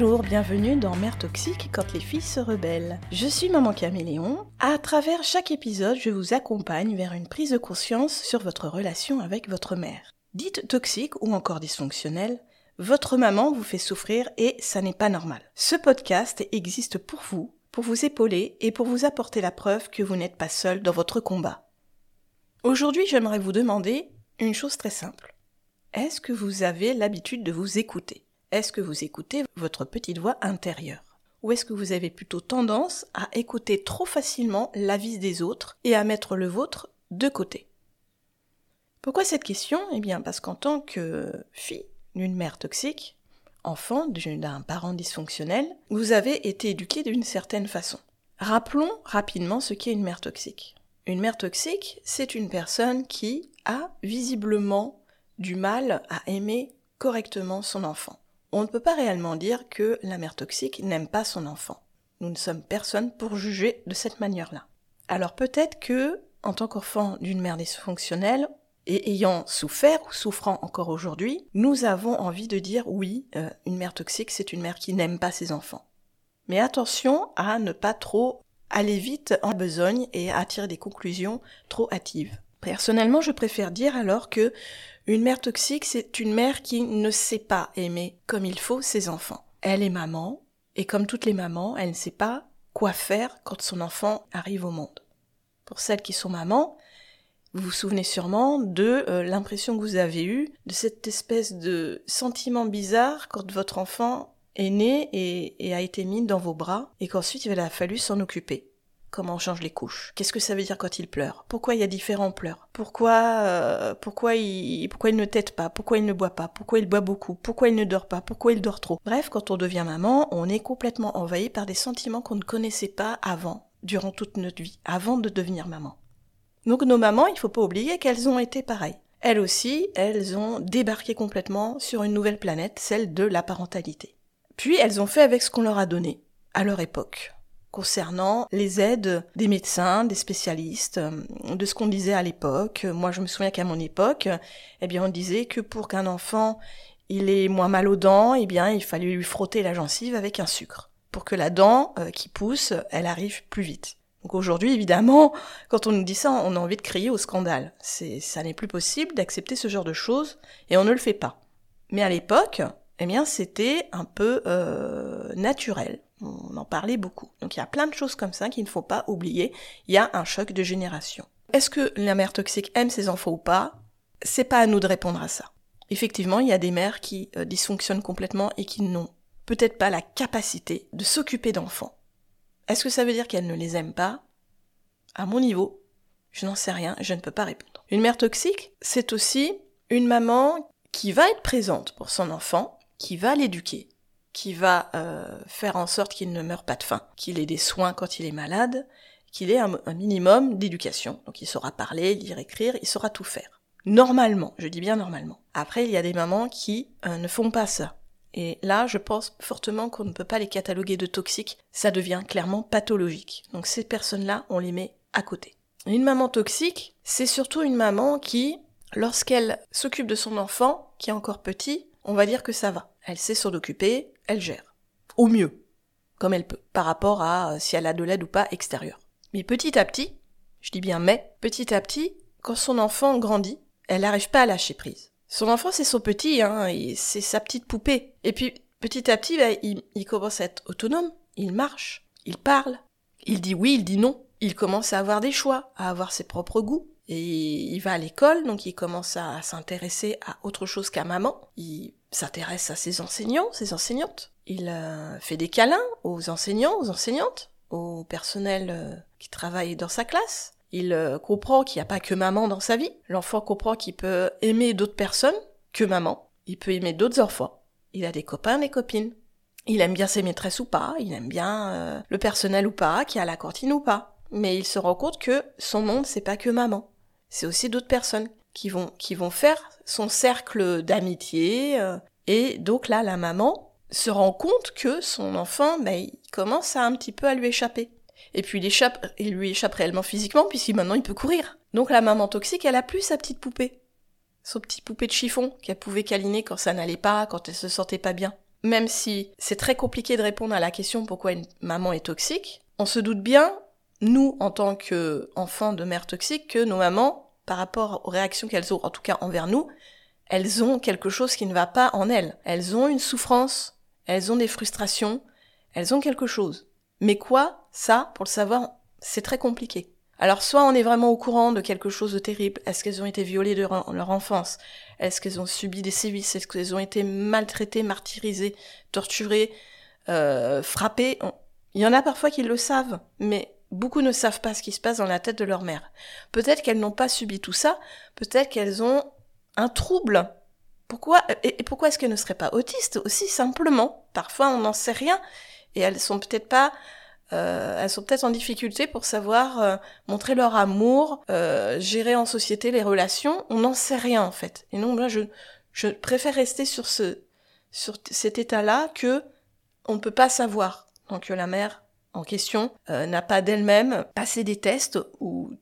Bonjour, bienvenue dans Mère Toxique quand les filles se rebellent. Je suis Maman Caméléon. À travers chaque épisode, je vous accompagne vers une prise de conscience sur votre relation avec votre mère. Dites toxique ou encore dysfonctionnelle, votre maman vous fait souffrir et ça n'est pas normal. Ce podcast existe pour vous, pour vous épauler et pour vous apporter la preuve que vous n'êtes pas seul dans votre combat. Aujourd'hui, j'aimerais vous demander une chose très simple. Est-ce que vous avez l'habitude de vous écouter? Est-ce que vous écoutez votre petite voix intérieure? Ou est-ce que vous avez plutôt tendance à écouter trop facilement l'avis des autres et à mettre le vôtre de côté? Pourquoi cette question? Eh bien parce qu'en tant que fille d'une mère toxique, enfant d'un parent dysfonctionnel, vous avez été éduqué d'une certaine façon. Rappelons rapidement ce qu'est une mère toxique. Une mère toxique, c'est une personne qui a visiblement du mal à aimer correctement son enfant. On ne peut pas réellement dire que la mère toxique n'aime pas son enfant. Nous ne sommes personne pour juger de cette manière-là. Alors peut-être que, en tant qu'enfant d'une mère dysfonctionnelle, et ayant souffert ou souffrant encore aujourd'hui, nous avons envie de dire oui, euh, une mère toxique, c'est une mère qui n'aime pas ses enfants. Mais attention à ne pas trop aller vite en besogne et à tirer des conclusions trop hâtives. Personnellement, je préfère dire alors que une mère toxique, c'est une mère qui ne sait pas aimer comme il faut ses enfants. Elle est maman, et comme toutes les mamans, elle ne sait pas quoi faire quand son enfant arrive au monde. Pour celles qui sont mamans, vous vous souvenez sûrement de euh, l'impression que vous avez eue de cette espèce de sentiment bizarre quand votre enfant est né et, a été mis dans vos bras et qu'ensuite il a fallu s'en occuper. Comment on change les couches? Qu'est-ce que ça veut dire quand il pleure? Pourquoi il y a différents pleurs? Pourquoi euh, pourquoi il pourquoi il ne tète pas? Pourquoi il ne boit pas? Pourquoi il boit beaucoup? Pourquoi il ne dort pas? Pourquoi il dort trop? Bref, quand on devient maman, on est complètement envahi par des sentiments qu'on ne connaissait pas avant, durant toute notre vie, avant de devenir maman. Donc nos mamans, il faut pas oublier qu'elles ont été pareilles. Elles aussi, elles ont débarqué complètement sur une nouvelle planète, celle de la parentalité. Puis elles ont fait avec ce qu'on leur a donné, à leur époque, concernant les aides des médecins, des spécialistes, euh, de ce qu'on disait à l'époque. Moi, je me souviens qu'à mon époque, eh bien, on disait que pour qu'un enfant il ait moins mal aux dents, eh bien, il fallait lui frotter la gencive avec un sucre, pour que la dent euh, qui pousse, elle arrive plus vite. Donc aujourd'hui, évidemment, quand on nous dit ça, on a envie de crier au scandale. C'est, ça n'est plus possible d'accepter ce genre de choses, et on ne le fait pas. Mais à l'époque, eh bien, c'était un peu euh, naturel. On en parlait beaucoup. Donc il y a plein de choses comme ça qu'il ne faut pas oublier. Il y a un choc de génération. Est-ce que la mère toxique aime ses enfants ou pas? C'est pas à nous de répondre à ça. Effectivement, il y a des mères qui euh, dysfonctionnent complètement et qui n'ont peut-être pas la capacité de s'occuper d'enfants. Est-ce que ça veut dire qu'elles ne les aiment pas? À mon niveau, je n'en sais rien, je ne peux pas répondre. Une mère toxique, c'est aussi une maman qui va être présente pour son enfant, qui va l'éduquer, qui va euh, faire en sorte qu'il ne meure pas de faim, qu'il ait des soins quand il est malade, qu'il ait un, minimum d'éducation. Donc il saura parler, lire, écrire, il saura tout faire. Normalement, je dis bien normalement. Après, il y a des mamans qui euh, ne font pas ça. Et là, je pense fortement qu'on ne peut pas les cataloguer de toxiques, ça devient clairement pathologique. Donc ces personnes-là, on les met à côté. Une maman toxique, c'est surtout une maman qui, lorsqu'elle s'occupe de son enfant, qui est encore petit, on va dire que ça va. Elle sait s'en occuper, elle gère. Au mieux, comme elle peut, par rapport à euh, si elle a de l'aide ou pas extérieure. Mais petit à petit, je dis bien mais, petit à petit, quand son enfant grandit, elle n'arrive pas à lâcher prise. Son enfant, c'est son petit, hein, c'est sa petite poupée. Et puis, petit à petit, bah, il, il commence à être autonome, il marche, il parle, il dit oui, il dit non, il commence à avoir des choix, à avoir ses propres goûts. Et il va à l'école, donc il commence à s'intéresser à autre chose qu'à maman. Il s'intéresse à ses enseignants, ses enseignantes. Il euh, fait des câlins aux enseignants, aux enseignantes, au personnel euh, qui travaille dans sa classe. Il euh, comprend qu'il n'y a pas que maman dans sa vie. L'enfant comprend qu'il peut aimer d'autres personnes que maman. Il peut aimer d'autres enfants. Il a des copains, des copines. Il aime bien ses maîtresses ou pas. Il aime bien le personnel ou pas, qui a la cantine ou pas. Mais il se rend compte que son monde, c'est pas que maman c'est aussi d'autres personnes qui vont, qui vont faire son cercle d'amitié. Euh, et donc là, la maman se rend compte que son enfant, ben, il commence à un petit peu à lui échapper. Et puis il échappe, il lui échappe réellement physiquement puisqu'il maintenant il peut courir. Donc la maman toxique, elle a plus sa petite poupée. Son petit poupée de chiffon qu'elle pouvait câliner quand ça n'allait pas, quand elle se sentait pas bien. même si c'est très compliqué de répondre à la question pourquoi une maman est toxique, on se doute bien, nous, en tant qu'enfants de mères toxiques, que nos mamans, par rapport aux réactions qu'elles ont, en tout cas envers nous, elles ont quelque chose qui ne va pas en elles. Elles ont une souffrance, elles ont des frustrations, elles ont quelque chose. Mais quoi? Ça, pour le savoir, c'est très compliqué. Alors soit on est vraiment au courant de quelque chose de terrible, est-ce qu'elles ont été violées durant leur enfance, est-ce qu'elles ont subi des sévices, est-ce qu'elles ont été maltraitées, martyrisées, torturées, euh, frappées? Il y en a parfois qui le savent, mais beaucoup ne savent pas ce qui se passe dans la tête de leur mère. Peut-être qu'elles n'ont pas subi tout ça, peut-être qu'elles ont un trouble. Pourquoi et pourquoi est-ce qu'elles ne seraient pas autistes aussi simplement? Parfois on n'en sait rien et elles sont peut-être pas euh, elles sont peut-être en difficulté pour savoir euh, montrer leur amour, euh, gérer en société les relations. On n'en sait rien en fait. Et donc moi je je préfère rester sur ce sur cet état-là que on ne peut pas savoir. Donc la mère en question n'a pas d'elle-même passé des tests ou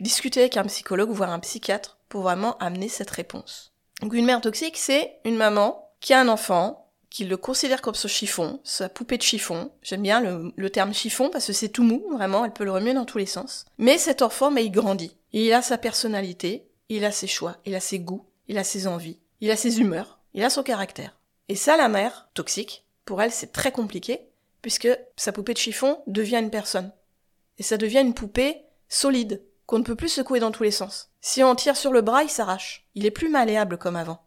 discuté avec un psychologue ou voir un psychiatre pour vraiment amener cette réponse. Donc une mère toxique, c'est une maman qui a un enfant qu'il le considère comme son chiffon, sa poupée de chiffon. J'aime bien le, terme chiffon parce que c'est tout mou, vraiment, elle peut le remuer dans tous les sens. Mais cet enfant, mais il grandit. il a sa personnalité, il a ses choix, il a ses goûts, il a ses envies, il a ses humeurs, il a son caractère. Et ça, la mère, toxique, pour elle, c'est très compliqué, puisque sa poupée de chiffon devient une personne. Et ça devient une poupée solide, qu'on ne peut plus secouer dans tous les sens. Si on tire sur le bras, il s'arrache. Il est plus malléable comme avant.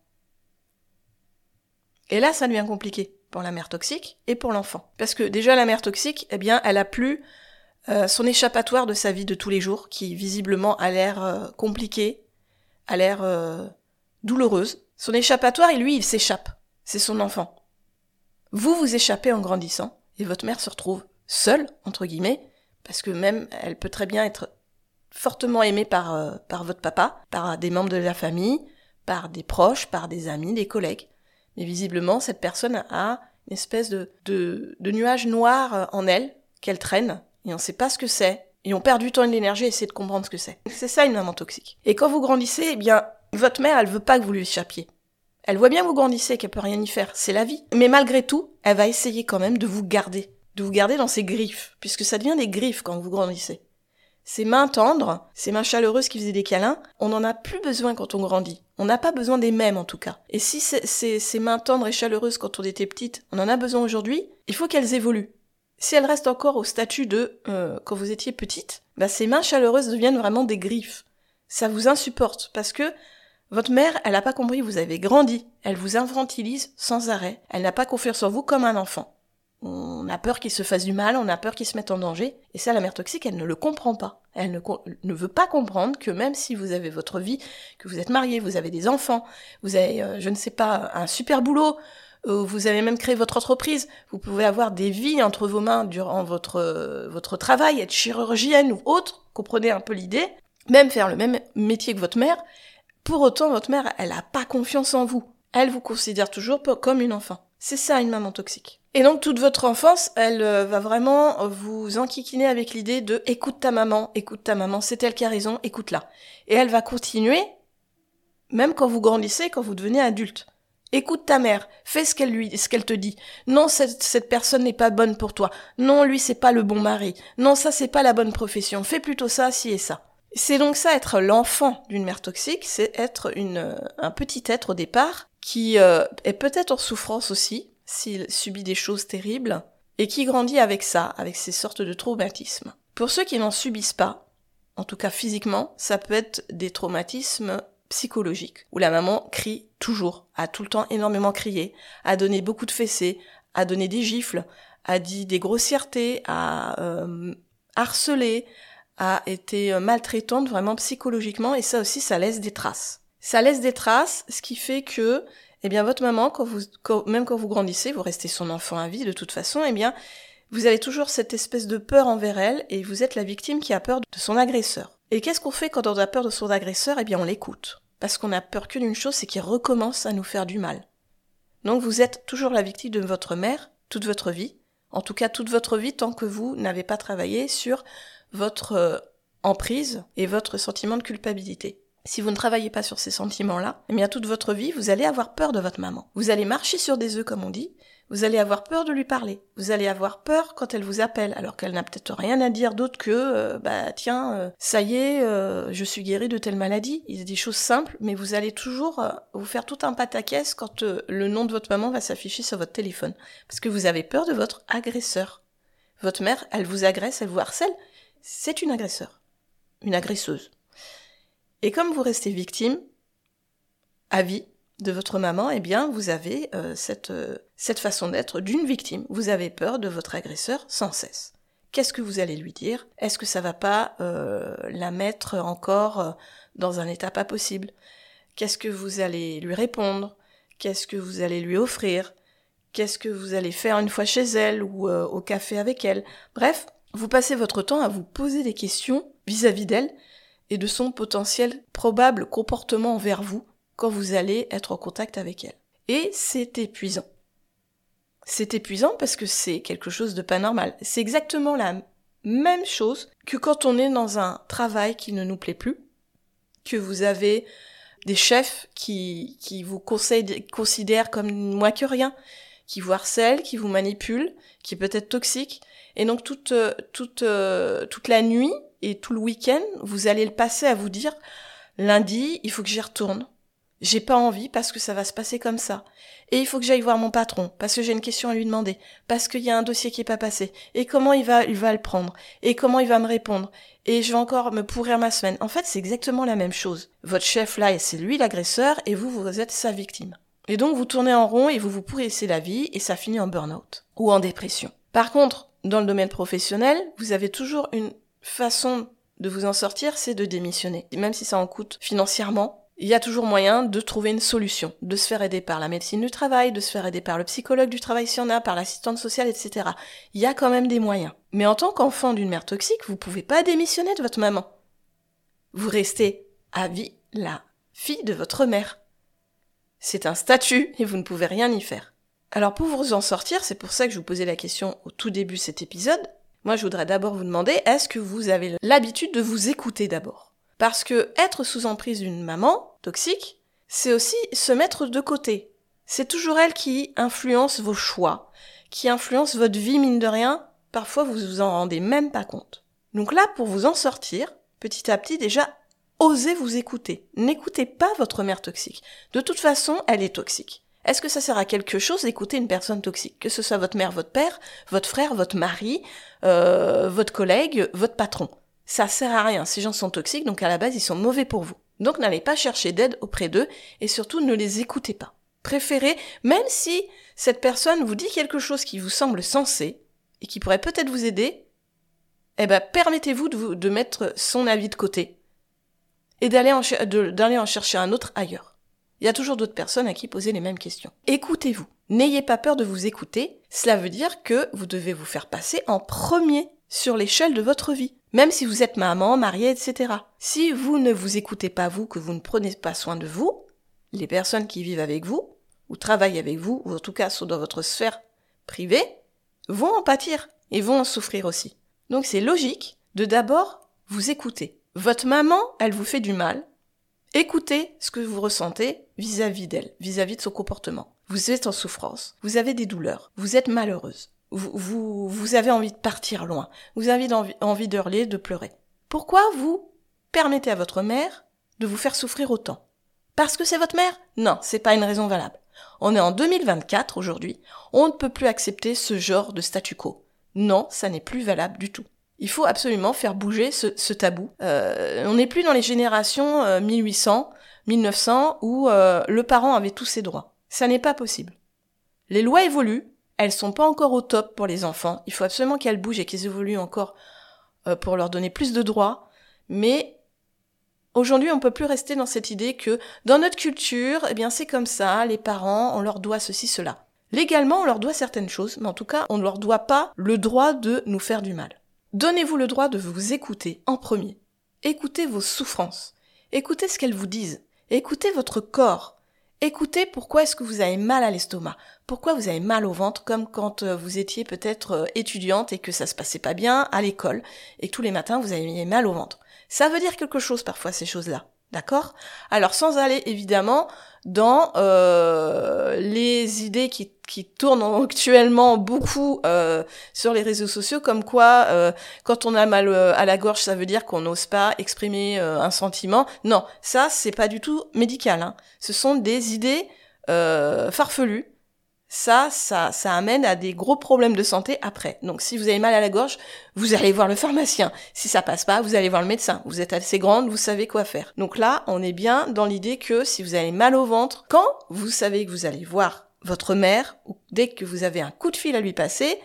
Et là, ça devient compliqué pour la mère toxique et pour l'enfant. Parce que déjà, la mère toxique, eh bien, elle a plus euh, son échappatoire de sa vie de tous les jours, qui visiblement a l'air euh, compliqué, a l'air euh, douloureuse. Son échappatoire, et lui, il s'échappe. C'est son enfant. Vous vous échappez en grandissant, et votre mère se retrouve seule, entre guillemets, parce que même, elle peut très bien être fortement aimée par, par votre papa, par des membres de la famille, par des proches, par des amis, des collègues. Mais visiblement, cette personne a une espèce de, de, de nuage noir euh, en elle, qu'elle traîne, et on ne sait pas ce que c'est, et on perd du temps et de l'énergie à essayer de comprendre ce que c'est. C'est ça une maman toxique. Et quand vous grandissez, eh bien, votre mère, elle veut pas que vous lui échappiez. Elle voit bien que vous grandissez, qu'elle peut rien y faire. C'est la vie. Mais malgré tout, elle va essayer quand même de vous garder. De vous garder dans ses griffes. Puisque ça devient des griffes quand vous grandissez. Ces mains tendres, ces mains chaleureuses qui faisaient des câlins, on n'en a plus besoin quand on grandit. On n'a pas besoin des mêmes en tout cas. Et si ces, mains tendres et chaleureuses quand on était petite, on en a besoin aujourd'hui, il faut qu'elles évoluent. Si elles restent encore au statut de euh, quand vous étiez petite, bah ces mains chaleureuses deviennent vraiment des griffes. Ça vous insupporte parce que votre mère, elle n'a pas compris, vous avez grandi. Elle vous infantilise sans arrêt. Elle n'a pas confiance en vous comme un enfant on a peur qu'il se fasse du mal, on a peur qu'il se mette en danger. Et ça, la mère toxique, elle ne le comprend pas. Elle ne, veut pas comprendre que même si vous avez votre vie, que vous êtes marié, vous avez des enfants, vous avez, euh, je ne sais pas, un super boulot, vous avez même créé votre entreprise, vous pouvez avoir des vies entre vos mains durant euh, votre travail, être chirurgienne ou autre, comprenez un peu l'idée, même faire le même métier que votre mère, pour autant, votre mère, elle n'a pas confiance en vous. Elle vous considère toujours comme une enfant. C'est ça une maman toxique. Et donc toute votre enfance, elle euh, va vraiment vous enquiquiner avec l'idée de écoute ta maman, écoute ta maman, c'est elle qui a raison, écoute-la. Et elle va continuer, même quand vous grandissez, quand vous devenez adulte. Écoute ta mère, fais ce qu'elle lui, ce qu'elle te dit. Non, cette, cette personne n'est pas bonne pour toi. Non, lui c'est pas le bon mari. Non, ça c'est pas la bonne profession. Fais plutôt ça, ci et ça. C'est donc ça être l'enfant d'une mère toxique, c'est être une, euh, un petit être au départ qui euh, est peut-être en souffrance aussi, s'il subit des choses terribles, et qui grandit avec ça, avec ces sortes de traumatismes. Pour ceux qui n'en subissent pas, en tout cas physiquement, ça peut être des traumatismes psychologiques, où la maman crie toujours, a tout le temps énormément crié, a donné beaucoup de fessées, a donné des gifles, a dit des grossièretés, a euh, harcelé, a été maltraitante vraiment psychologiquement, et ça aussi, ça laisse des traces. Ça laisse des traces, ce qui fait que, eh bien, votre maman, quand vous, même quand vous grandissez, vous restez son enfant à vie de toute façon, eh bien, vous avez toujours cette espèce de peur envers elle et vous êtes la victime qui a peur de son agresseur. Et qu'est-ce qu'on fait quand on a peur de son agresseur? Eh bien, on l'écoute. Parce qu'on a peur que d'une chose, c'est qu'il recommence à nous faire du mal. Donc vous êtes toujours la victime de votre mère toute votre vie. En tout cas, toute votre vie tant que vous n'avez pas travaillé sur votre euh, emprise et votre sentiment de culpabilité. Si vous ne travaillez pas sur ces sentiments-là, eh bien toute votre vie, vous allez avoir peur de votre maman. Vous allez marcher sur des œufs, comme on dit. Vous allez avoir peur de lui parler. Vous allez avoir peur quand elle vous appelle, alors qu'elle n'a peut-être rien à dire d'autre que euh, bah tiens, euh, ça y est, euh, je suis guérie de telle maladie. Il y a des choses simples, mais vous allez toujours vous faire tout un pataquès quand le nom de votre maman va s'afficher sur votre téléphone, parce que vous avez peur de votre agresseur. Votre mère, elle vous agresse, elle vous harcèle. C'est une agresseur, une agresseuse. Et comme vous restez victime, à vie, de votre maman, eh bien, vous avez euh, cette, euh, cette façon d'être d'une victime. Vous avez peur de votre agresseur sans cesse. Qu'est-ce que vous allez lui dire? Est-ce que ça va pas euh, la mettre encore dans un état pas possible? Qu'est-ce que vous allez lui répondre? Qu'est-ce que vous allez lui offrir? Qu'est-ce que vous allez faire une fois chez elle ou au café avec elle? Bref, vous passez votre temps à vous poser des questions vis-à-vis d'elle et de son potentiel probable comportement envers vous quand vous allez être en contact avec elle. Et c'est épuisant. C'est épuisant parce que c'est quelque chose de pas normal. C'est exactement la même chose que quand on est dans un travail qui ne nous plaît plus, que vous avez des chefs qui, vous considèrent comme moins que rien, qui vous harcèlent, qui vous manipulent, qui est peut-être toxique. Et donc toute, toute, toute la nuit et tout le week-end, vous allez le passer à vous dire, lundi, il faut que j'y retourne. J'ai pas envie parce que ça va se passer comme ça. Et il faut que j'aille voir mon patron parce que j'ai une question à lui demander, parce qu'il y a un dossier qui est pas passé. Et comment il va, il va le prendre? Et comment il va me répondre? Et je vais encore me pourrir ma semaine. En fait, c'est exactement la même chose. Votre chef là, c'est lui l'agresseur et vous, vous êtes sa victime. Et donc vous tournez en rond et vous vous pourrissez la vie et ça finit en burn-out ou en dépression. Par contre, dans le domaine professionnel, vous avez toujours une façon de vous en sortir, c'est de démissionner. Même si ça en coûte financièrement, il y a toujours moyen de trouver une solution, de se faire aider par la médecine du travail, de se faire aider par le psychologue du travail si on a, par l'assistante sociale, etc. Il y a quand même des moyens. Mais en tant qu'enfant d'une mère toxique, vous pouvez pas démissionner de votre maman. Vous restez à vie la fille de votre mère. C'est un statut et vous ne pouvez rien y faire. Alors pour vous en sortir, c'est pour ça que je vous posais la question au tout début de cet épisode, moi je voudrais d'abord vous demander, est-ce que vous avez l'habitude de vous écouter d'abord? Parce que être sous emprise d'une maman toxique, c'est aussi se mettre de côté. C'est toujours elle qui influence vos choix, qui influence votre vie mine de rien. Parfois vous vous en rendez même pas compte. Donc là, pour vous en sortir, petit à petit déjà, osez vous écouter. N'écoutez pas votre mère toxique. De toute façon, elle est toxique. Est-ce que ça sert à quelque chose d'écouter une personne toxique? Que ce soit votre mère, votre père, votre frère, votre mari, euh, votre collègue, votre patron ça sert à rien. Ces gens sont toxiques, donc à la base, ils sont mauvais pour vous. Donc n'allez pas chercher d'aide auprès d'eux et surtout ne les écoutez pas. Préférez, même si cette personne vous dit quelque chose qui vous semble sensé et qui pourrait peut-être vous aider, eh ben permettez-vous de, de mettre son avis de côté et d'aller en, chercher un autre ailleurs. Il y a toujours d'autres personnes à qui poser les mêmes questions. Écoutez-vous. N'ayez pas peur de vous écouter. Cela veut dire que vous devez vous faire passer en premier sur l'échelle de votre vie. Même si vous êtes maman, mariée, etc. Si vous ne vous écoutez pas vous, que vous ne prenez pas soin de vous, les personnes qui vivent avec vous, ou travaillent avec vous, ou en tout cas sont dans votre sphère privée, vont en pâtir et vont en souffrir aussi. Donc c'est logique de d'abord vous écouter. Votre maman, elle vous fait du mal. Écoutez ce que vous ressentez vis-à-vis d'elle, vis-à-vis de son comportement. Vous êtes en souffrance, vous avez des douleurs, vous êtes malheureuse vous, avez envie de partir loin, vous avez envie, envie de hurler, de pleurer. Pourquoi vous permettez à votre mère de vous faire souffrir autant? Parce que c'est votre mère? Non, c'est pas une raison valable. On est en 2024 aujourd'hui, on ne peut plus accepter ce genre de statu quo. Non, ça n'est plus valable du tout. Il faut absolument faire bouger ce, tabou. Euh, on n'est plus dans les générations 1800, euh, 1900 où euh, le parent avait tous ses droits. Ça n'est pas possible. Les lois évoluent, elles sont pas encore au top pour les enfants. Il faut absolument qu'elles bougent et qu'elles évoluent encore euh, pour leur donner plus de droits. Mais aujourd'hui, on peut plus rester dans cette idée que dans notre culture, eh bien c'est comme ça, les parents, on leur doit ceci, cela. Légalement, on leur doit certaines choses, mais en tout cas, on ne leur doit pas le droit de nous faire du mal. Donnez-vous le droit de vous écouter en premier. Écoutez vos souffrances. Écoutez ce qu'elles vous disent. Écoutez votre corps. Écoutez pourquoi est-ce que vous avez mal à l'estomac, pourquoi vous avez mal au ventre, comme quand euh, vous étiez peut-être euh, étudiante et que ça se passait pas bien à l'école, et que tous les matins vous aviez mal au ventre. Ça veut dire quelque chose parfois ces choses-là. D'accord? Alors sans aller évidemment dans euh, les idées qui, qui tourne actuellement beaucoup euh, sur les réseaux sociaux, comme quoi euh, quand on a mal à la gorge, ça veut dire qu'on n'ose pas exprimer un sentiment. Non, ça c'est pas du tout médical. Hein. Ce sont des idées farfelues. Ça, ça, ça amène à des gros problèmes de santé après. Donc, si vous avez mal à la gorge, vous allez voir le pharmacien. Si ça passe pas, vous allez voir le médecin. Vous êtes assez grande, vous savez quoi faire. Donc là, on est bien dans l'idée que si vous avez mal au ventre, quand vous savez que vous allez voir votre mère, ou dès que vous avez un coup de fil à lui passer,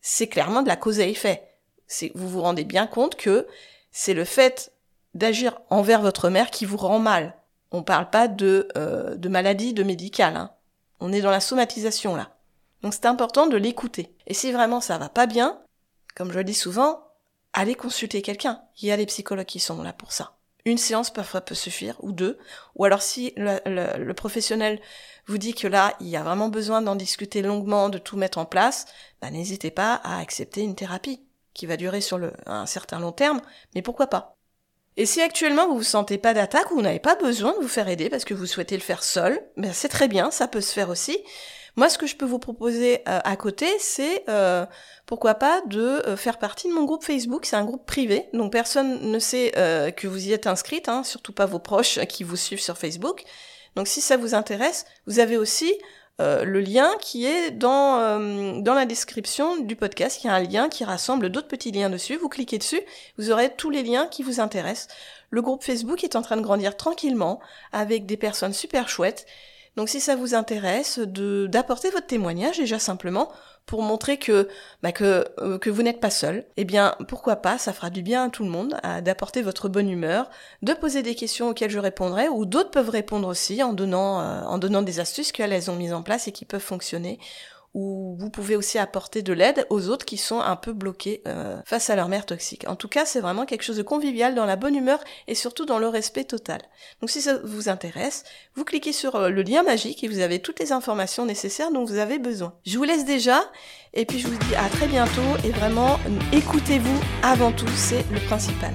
c'est clairement de la cause à effet. Vous vous rendez bien compte que c'est le fait d'agir envers votre mère qui vous rend mal. On parle pas de, euh, de maladie, de médical. Hein. On est dans la somatisation là. Donc c'est important de l'écouter. Et si vraiment ça va pas bien, comme je le dis souvent, allez consulter quelqu'un. Il y a les psychologues qui sont là pour ça. Une séance parfois peut suffire, ou deux. Ou alors si le, professionnel vous dit que là, il y a vraiment besoin d'en discuter longuement, de tout mettre en place, bah, n'hésitez pas à accepter une thérapie qui va durer sur le, un certain long terme, mais pourquoi pas Et si actuellement vous vous sentez pas d'attaque ou vous n'avez pas besoin de vous faire aider parce que vous souhaitez le faire seul, ben c'est très bien, ça peut se faire aussi. Moi, ce que je peux vous proposer euh, à côté, c'est euh, pourquoi pas de euh, faire partie de mon groupe Facebook. C'est un groupe privé, donc personne ne sait que vous y êtes inscrite, hein, surtout pas vos proches qui vous suivent sur Facebook. Donc si ça vous intéresse, vous avez aussi le lien qui est dans, dans la description du podcast. Il y a un lien qui rassemble d'autres petits liens dessus. Vous cliquez dessus, vous aurez tous les liens qui vous intéressent. Le groupe Facebook est en train de grandir tranquillement avec des personnes super chouettes donc si ça vous intéresse, de d'apporter votre témoignage déjà simplement pour montrer que bah, que euh, que vous n'êtes pas seul, eh bien pourquoi pas, ça fera du bien à tout le monde, d'apporter votre bonne humeur, de poser des questions auxquelles je répondrai ou d'autres peuvent répondre aussi en donnant euh, en donnant des astuces qu'elles ont mises en place et qui peuvent fonctionner où vous pouvez aussi apporter de l'aide aux autres qui sont un peu bloqués euh, face à leur mère toxique. En tout cas, c'est vraiment quelque chose de convivial, dans la bonne humeur et surtout dans le respect total. Donc si ça vous intéresse, vous cliquez sur euh, le lien magique et vous avez toutes les informations nécessaires dont vous avez besoin. Je vous laisse déjà et puis je vous dis à très bientôt et vraiment écoutez-vous avant tout, c'est le principal.